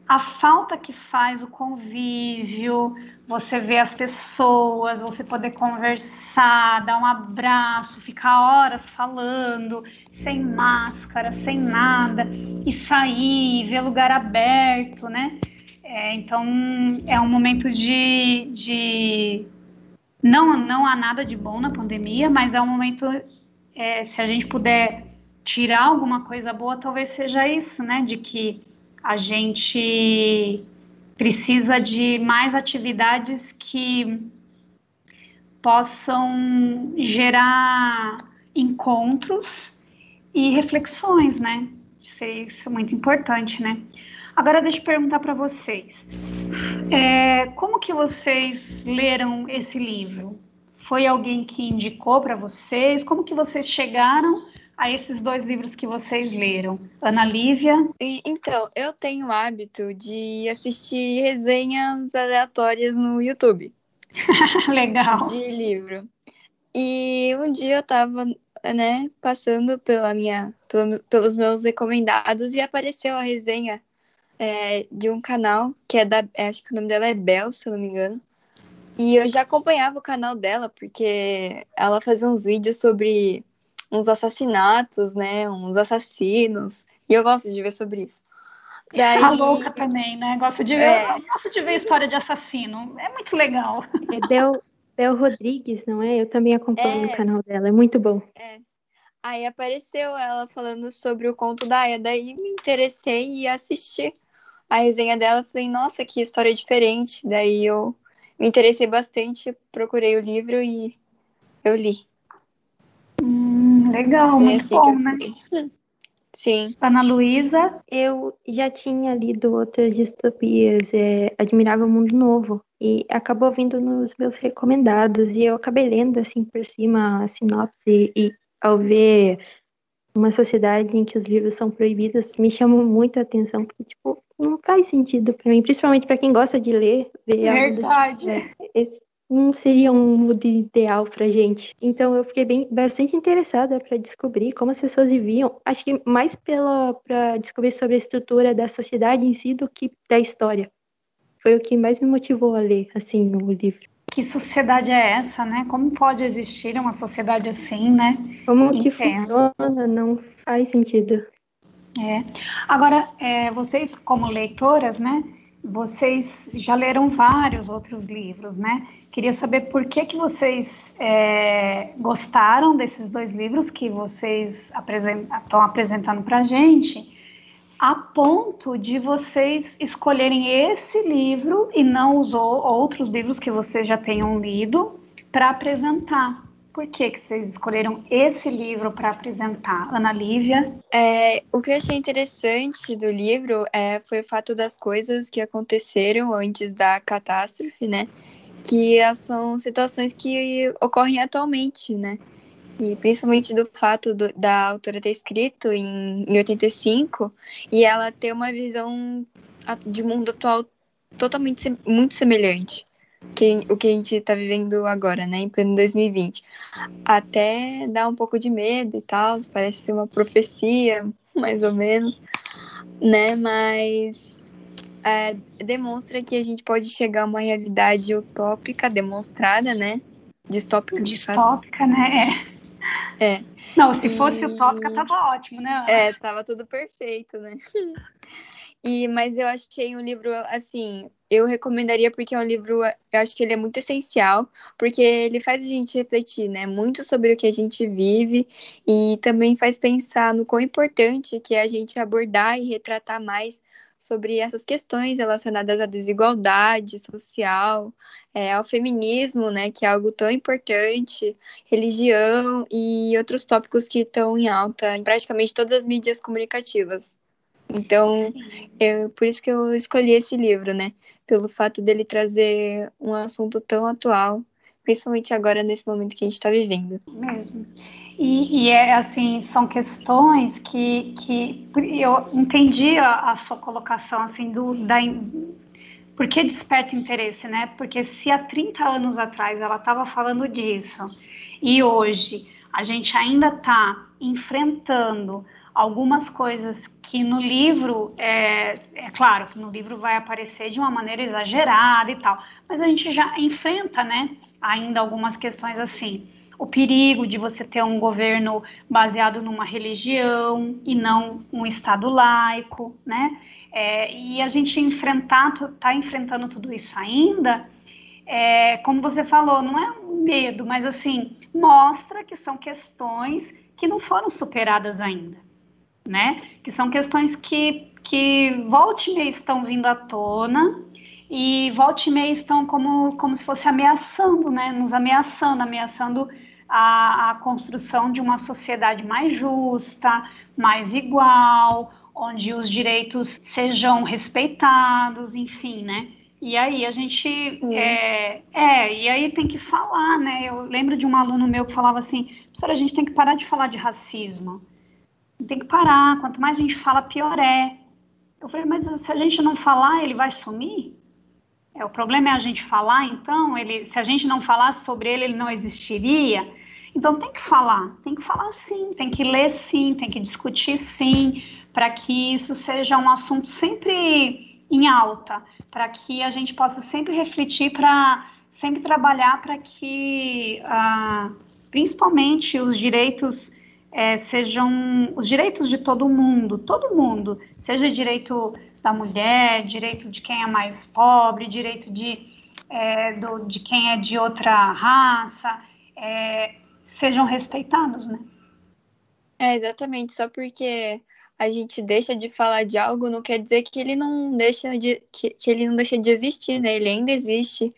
a falta que faz o convívio, você ver as pessoas, você poder conversar, dar um abraço, ficar horas falando, sem máscara, sem nada, e sair, ver lugar aberto, né? É, então é um momento de, de, não não há nada de bom na pandemia, mas é um momento é, se a gente puder tirar alguma coisa boa, talvez seja isso, né? De que a gente precisa de mais atividades que possam gerar encontros e reflexões, né? Isso é muito importante, né? Agora deixa eu perguntar para vocês, é, como que vocês leram esse livro? Foi alguém que indicou para vocês? Como que vocês chegaram a esses dois livros que vocês leram? Ana Lívia? Então, eu tenho o hábito de assistir resenhas aleatórias no YouTube. Legal. De livro. E um dia eu tava, né, passando pela minha, pelos meus recomendados e apareceu a resenha é, de um canal que é da, acho que o nome dela é Bel, se eu não me engano. E eu já acompanhava o canal dela porque ela fazia uns vídeos sobre uns assassinatos, né? Uns assassinos. E eu gosto de ver sobre isso. Daí... A louca também, né? Gosto de ver, é... gosto de ver história de assassino. É muito legal. É Bel, Bel Rodrigues, não é? Eu também acompanho é... o canal dela, é muito bom. É. Aí apareceu ela falando sobre o conto da Aya, daí me interessei e assisti a resenha dela. Falei, nossa, que história diferente. Daí eu me interessei bastante, procurei o livro e eu li. Legal, muito assim bom, né? Sim. Ana Luísa? Eu já tinha lido outras distopias, é, Admirável Mundo Novo, e acabou vindo nos meus recomendados, e eu acabei lendo, assim, por cima a sinopse, e ao ver uma sociedade em que os livros são proibidos, me chamou muita atenção, porque, tipo, não faz sentido para mim, principalmente para quem gosta de ler, ver Verdade. algo tipo, é, esse, não seria um mundo ideal pra gente. Então eu fiquei bem bastante interessada para descobrir como as pessoas viviam, acho que mais pela para descobrir sobre a estrutura da sociedade em si do que da história. Foi o que mais me motivou a ler assim o livro. Que sociedade é essa, né? Como pode existir uma sociedade assim, né? Como Entendo. que funciona? Não faz sentido. É. Agora, é, vocês como leitoras, né? Vocês já leram vários outros livros, né? Queria saber por que, que vocês é, gostaram desses dois livros que vocês estão apresentando para a gente, a ponto de vocês escolherem esse livro e não os outros livros que vocês já tenham lido para apresentar. Por que, que vocês escolheram esse livro para apresentar? Ana Lívia? É, o que eu achei interessante do livro é, foi o fato das coisas que aconteceram antes da catástrofe, né? que são situações que ocorrem atualmente, né? E principalmente do fato do, da autora ter escrito em, em 85 e ela ter uma visão de mundo atual totalmente muito semelhante. que, o que a gente está vivendo agora, né, em pleno 2020. Até dá um pouco de medo e tal, parece ser uma profecia, mais ou menos, né, mas é, demonstra que a gente pode chegar a uma realidade utópica demonstrada, né, distópica. Distópica, né, é. Não, se fosse e... utópica tava ótimo, né? É, tava tudo perfeito, né? E, mas eu achei um livro, assim, eu recomendaria porque é um livro, eu acho que ele é muito essencial, porque ele faz a gente refletir, né, muito sobre o que a gente vive e também faz pensar no quão importante que é a gente abordar e retratar mais sobre essas questões relacionadas à desigualdade social, é, ao feminismo, né, que é algo tão importante, religião e outros tópicos que estão em alta em praticamente todas as mídias comunicativas. Então, eu, por isso que eu escolhi esse livro, né? Pelo fato dele trazer um assunto tão atual, principalmente agora nesse momento que a gente está vivendo. Mesmo. E, e, é assim, são questões que, que eu entendi a, a sua colocação assim do da por que desperta interesse, né? Porque se há 30 anos atrás ela estava falando disso e hoje a gente ainda está enfrentando algumas coisas que no livro, é, é, claro que no livro vai aparecer de uma maneira exagerada e tal, mas a gente já enfrenta, né, ainda algumas questões assim. O perigo de você ter um governo baseado numa religião e não um Estado laico, né? É, e a gente enfrentar, tá enfrentando tudo isso ainda, é, como você falou, não é um medo, mas assim, mostra que são questões que não foram superadas ainda né? Que são questões que, que volta e meia estão vindo à tona e volta e meia estão como, como se fosse ameaçando, né? Nos ameaçando, ameaçando a, a construção de uma sociedade mais justa, mais igual, onde os direitos sejam respeitados, enfim, né? E aí a gente é, é, e aí tem que falar, né? Eu lembro de um aluno meu que falava assim, professora, a gente tem que parar de falar de racismo tem que parar. Quanto mais a gente fala, pior é. Eu falei, mas se a gente não falar, ele vai sumir? É, o problema é a gente falar, então, ele, se a gente não falasse sobre ele, ele não existiria. Então tem que falar, tem que falar sim, tem que ler sim, tem que discutir sim, para que isso seja um assunto sempre em alta, para que a gente possa sempre refletir, para sempre trabalhar para que, ah, principalmente, os direitos é, sejam os direitos de todo mundo, todo mundo, seja direito da mulher, direito de quem é mais pobre, direito de, é, do, de quem é de outra raça, é, sejam respeitados, né? É, exatamente, só porque a gente deixa de falar de algo não quer dizer que ele não deixa de, que, que ele não deixa de existir, né? Ele ainda existe.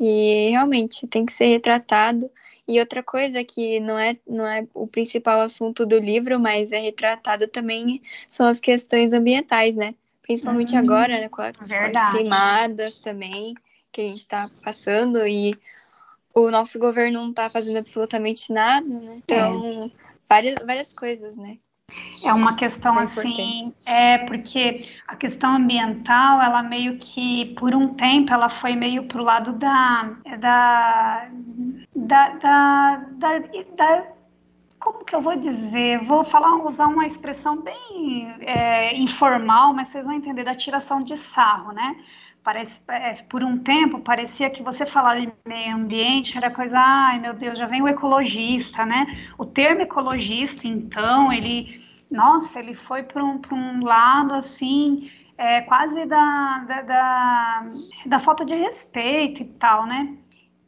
E realmente tem que ser retratado e outra coisa que não é, não é o principal assunto do livro, mas é retratado também, são as questões ambientais, né? Principalmente hum, agora, né? Com, a, com, as queimadas também que a gente está passando e o nosso governo não está fazendo absolutamente nada, né? Então, é. várias, várias coisas, né? É uma questão é assim, é porque a questão ambiental, ela meio que, por um tempo, ela foi meio pro lado da, da, da, da, da, da como que eu vou dizer? Vou falar, usar uma expressão bem é, informal, mas vocês vão entender da tiração de sarro, né? Parece, é, por um tempo parecia que você falar de meio ambiente era coisa, ai meu Deus, já vem o ecologista, né? O termo ecologista, então, ele nossa, ele foi para um, um lado assim, é, quase da, da, da, da, falta de respeito e tal, né?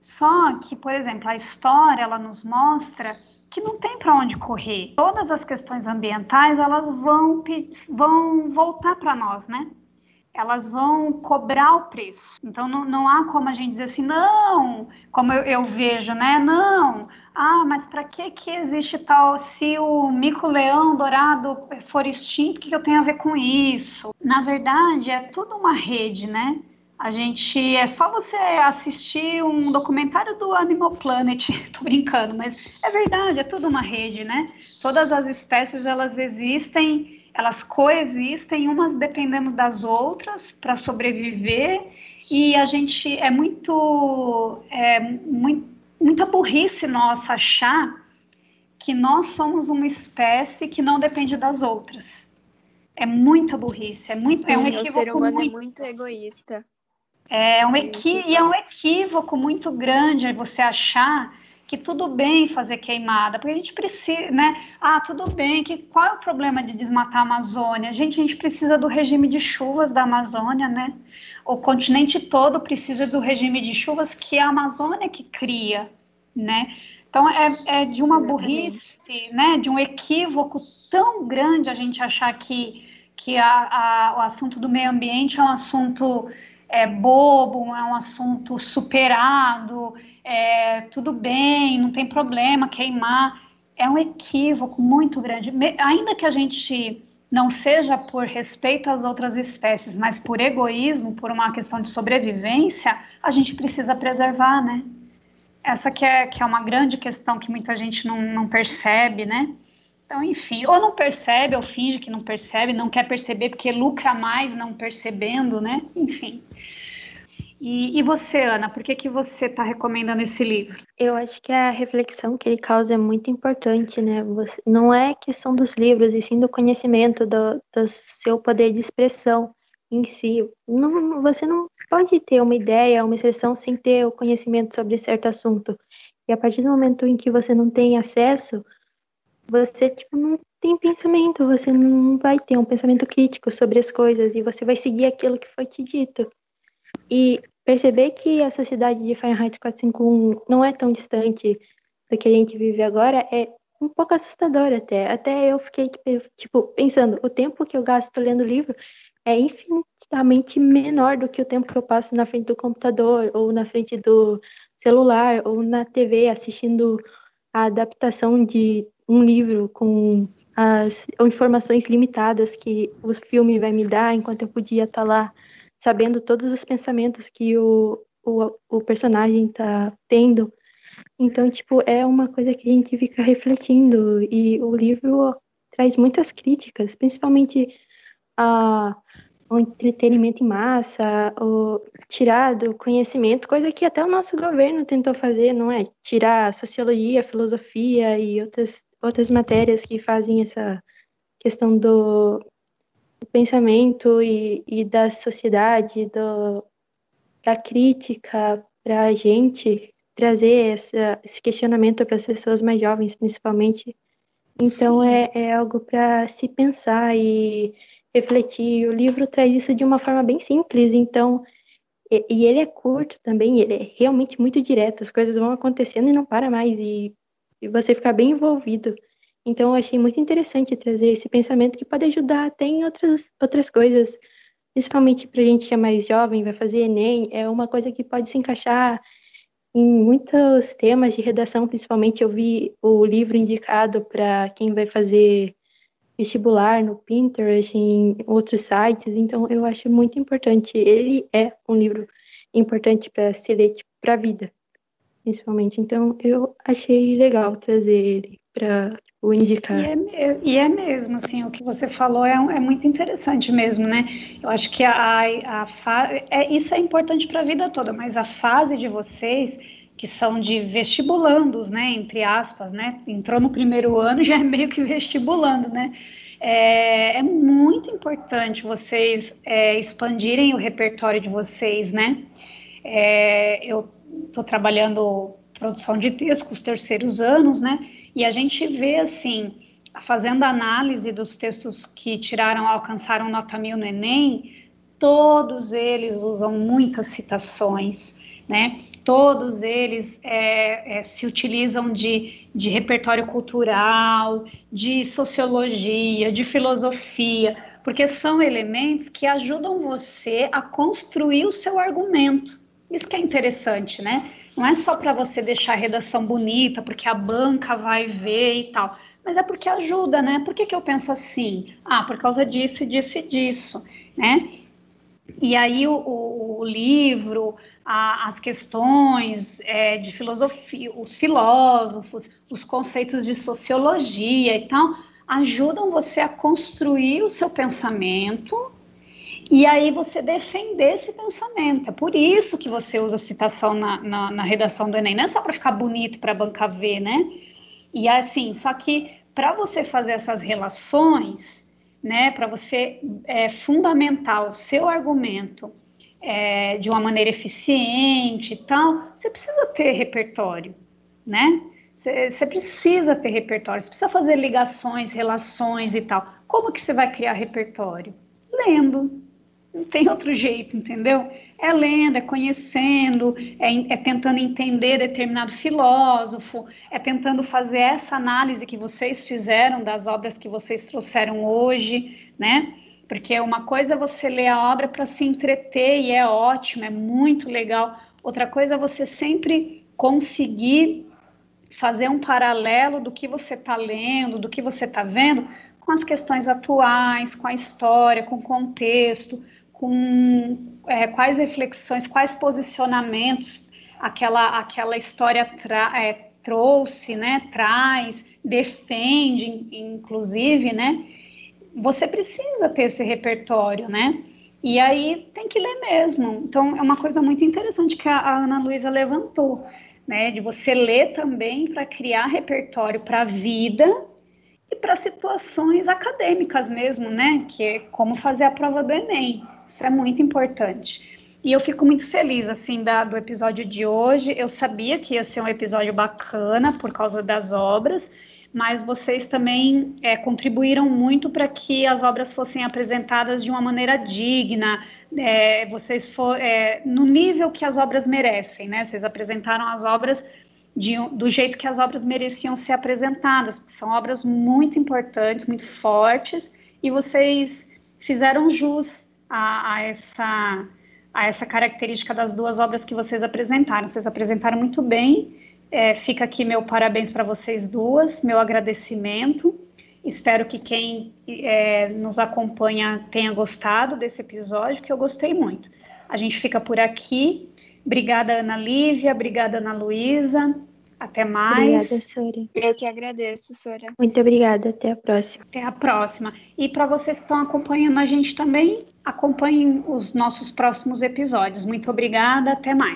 Só que, por exemplo, a história ela nos mostra que não tem para onde correr. Todas as questões ambientais elas vão, vão voltar para nós, né? Elas vão cobrar o preço. Então não, não há como a gente dizer assim, não, como eu, eu vejo, né? Não, ah, mas para que que existe tal? Se o mico-leão dourado for extinto, o que eu tenho a ver com isso? Na verdade, é tudo uma rede, né? A gente é só você assistir um documentário do Animal Planet, tô brincando, mas é verdade, é tudo uma rede, né? Todas as espécies elas existem elas coexistem umas dependendo das outras para sobreviver e a gente é muito, é, muito muita burrice nossa achar que nós somos uma espécie que não depende das outras. É muita burrice, é muito, é um equívoco o ser humano é muito, é muito egoísta. É um equi, e é um equívoco muito grande você achar que tudo bem fazer queimada, porque a gente precisa, né? Ah, tudo bem, que qual é o problema de desmatar a Amazônia? Gente, a gente precisa do regime de chuvas da Amazônia, né? O continente todo precisa do regime de chuvas que a Amazônia que cria, né? Então é, é de uma Exatamente. burrice, né? De um equívoco tão grande a gente achar que, que a, a, o assunto do meio ambiente é um assunto é, bobo, é um assunto superado, é, tudo bem, não tem problema queimar. É um equívoco muito grande. Ainda que a gente não seja por respeito às outras espécies, mas por egoísmo, por uma questão de sobrevivência, a gente precisa preservar, né? Essa que é, que é uma grande questão que muita gente não, não percebe, né? Então, enfim, ou não percebe, ou finge que não percebe, não quer perceber porque lucra mais não percebendo, né? Enfim. E, e você, Ana, por que, que você está recomendando esse livro? Eu acho que a reflexão que ele causa é muito importante, né? Você, não é questão dos livros, e sim do conhecimento, do, do seu poder de expressão em si. Não, você não pode ter uma ideia, uma expressão sem ter o conhecimento sobre certo assunto. E a partir do momento em que você não tem acesso, você tipo, não tem pensamento, você não vai ter um pensamento crítico sobre as coisas e você vai seguir aquilo que foi te dito. E perceber que a sociedade de Fahrenheit 451 não é tão distante do que a gente vive agora é um pouco assustador até. Até eu fiquei, tipo, pensando, o tempo que eu gasto lendo livro é infinitamente menor do que o tempo que eu passo na frente do computador, ou na frente do celular, ou na TV assistindo a adaptação de um livro com as informações limitadas que o filme vai me dar, enquanto eu podia estar lá sabendo todos os pensamentos que o, o, o personagem está tendo. Então, tipo, é uma coisa que a gente fica refletindo e o livro traz muitas críticas, principalmente a o entretenimento em massa, o tirar do conhecimento, coisa que até o nosso governo tentou fazer, não é? Tirar sociologia, filosofia e outras, outras matérias que fazem essa questão do, do pensamento e, e, da sociedade, do, da crítica para a gente trazer essa, esse questionamento para as pessoas mais jovens, principalmente. Então, é, é algo para se pensar e refletir. O livro traz isso de uma forma bem simples, então. E, e ele é curto também, ele é realmente muito direto, as coisas vão acontecendo e não para mais, e, e você fica bem envolvido. Então, eu achei muito interessante trazer esse pensamento que pode ajudar até em outras, outras coisas, principalmente para gente que é mais jovem, vai fazer Enem, é uma coisa que pode se encaixar em muitos temas de redação, principalmente eu vi o livro indicado para quem vai fazer vestibular, no Pinterest, em outros sites. Então, eu acho muito importante. Ele é um livro importante para se ler tipo, para a vida, principalmente. Então, eu achei legal trazer ele para tipo, indicar. E é, e é, mesmo, assim, o que você falou é, é muito interessante mesmo, né? Eu acho que a, a fa... é, isso é importante para a vida toda, mas a fase de vocês que são de vestibulandos, né, entre aspas, né, entrou no primeiro ano já é meio que vestibulando, né, é, é muito importante vocês é, expandirem o repertório de vocês, né, é, eu estou trabalhando produção de texto com os terceiros anos, né, e a gente vê, assim, fazendo análise dos textos que tiraram, alcançaram nota mil no Enem, todos eles usam muitas citações, né? todos eles é, é, se utilizam de, de repertório cultural, de sociologia, de filosofia, porque são elementos que ajudam você a construir o seu argumento. Isso que é interessante, né? Não é só para você deixar a redação bonita, porque a banca vai ver e tal, mas é porque ajuda, né? Por que, que eu penso assim? Ah, por causa disso, disso e disso, né? E aí o, o, o livro, a, as questões é, de filosofia, os filósofos, os conceitos de sociologia e tal, ajudam você a construir o seu pensamento e aí você defender esse pensamento. É por isso que você usa citação na, na, na redação do Enem. Não é só para ficar bonito para a banca ver, né? E assim, só que para você fazer essas relações, né, para você é, fundamentar o seu argumento é, de uma maneira eficiente e tal, você precisa ter repertório, né? Você precisa ter repertório, você precisa fazer ligações, relações e tal. Como que você vai criar repertório? Lendo. Não tem outro jeito, entendeu? É lendo, é conhecendo, é, é tentando entender determinado filósofo, é tentando fazer essa análise que vocês fizeram das obras que vocês trouxeram hoje, né? Porque uma coisa é você ler a obra para se entreter e é ótimo, é muito legal. Outra coisa é você sempre conseguir fazer um paralelo do que você está lendo, do que você está vendo, com as questões atuais, com a história, com o contexto, com é, quais reflexões, quais posicionamentos aquela, aquela história é, trouxe, né, traz, defende, inclusive, né? Você precisa ter esse repertório, né? E aí tem que ler mesmo. Então é uma coisa muito interessante que a, a Ana Luísa levantou né? De você ler também para criar repertório para a vida e para situações acadêmicas mesmo, né? Que é como fazer a prova do Enem. Isso é muito importante. E eu fico muito feliz, assim, da, do episódio de hoje. Eu sabia que ia ser um episódio bacana por causa das obras, mas vocês também é, contribuíram muito para que as obras fossem apresentadas de uma maneira digna, é, vocês é, no nível que as obras merecem, né? Vocês apresentaram as obras de, do jeito que as obras mereciam ser apresentadas, são obras muito importantes, muito fortes, e vocês fizeram jus a, a essa a essa característica das duas obras que vocês apresentaram. Vocês apresentaram muito bem. É, fica aqui meu parabéns para vocês duas, meu agradecimento. Espero que quem é, nos acompanha tenha gostado desse episódio, que eu gostei muito. A gente fica por aqui. Obrigada, Ana Lívia. Obrigada, Ana Luísa. Até mais. Obrigada, Sora. Eu que agradeço, Sora. Muito obrigada. Até a próxima. Até a próxima. E para vocês que estão acompanhando a gente também, acompanhem os nossos próximos episódios. Muito obrigada. Até mais.